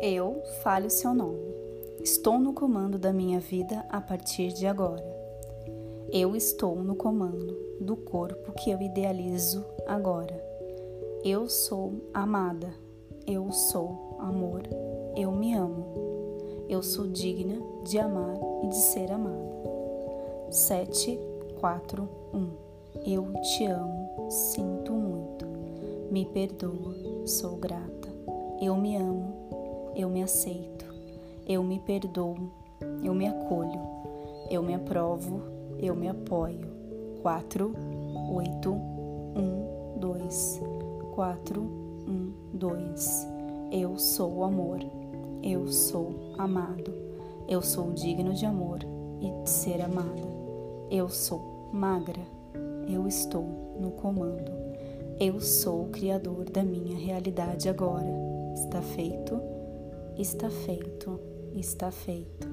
Eu fale o seu nome. Estou no comando da minha vida a partir de agora. Eu estou no comando do corpo que eu idealizo agora. Eu sou amada. Eu sou amor. Eu me amo. Eu sou digna de amar e de ser amada. 7, 4, 1. Eu te amo. Sinto muito. Me perdoa. Sou grata. Eu me amo eu me aceito, eu me perdoo, eu me acolho, eu me aprovo, eu me apoio. 4, 8, 1, 2, 4, 1, 2. Eu sou o amor, eu sou amado, eu sou digno de amor e de ser amada. Eu sou magra, eu estou no comando. Eu sou o criador da minha realidade agora. Está feito? Está feito, está feito.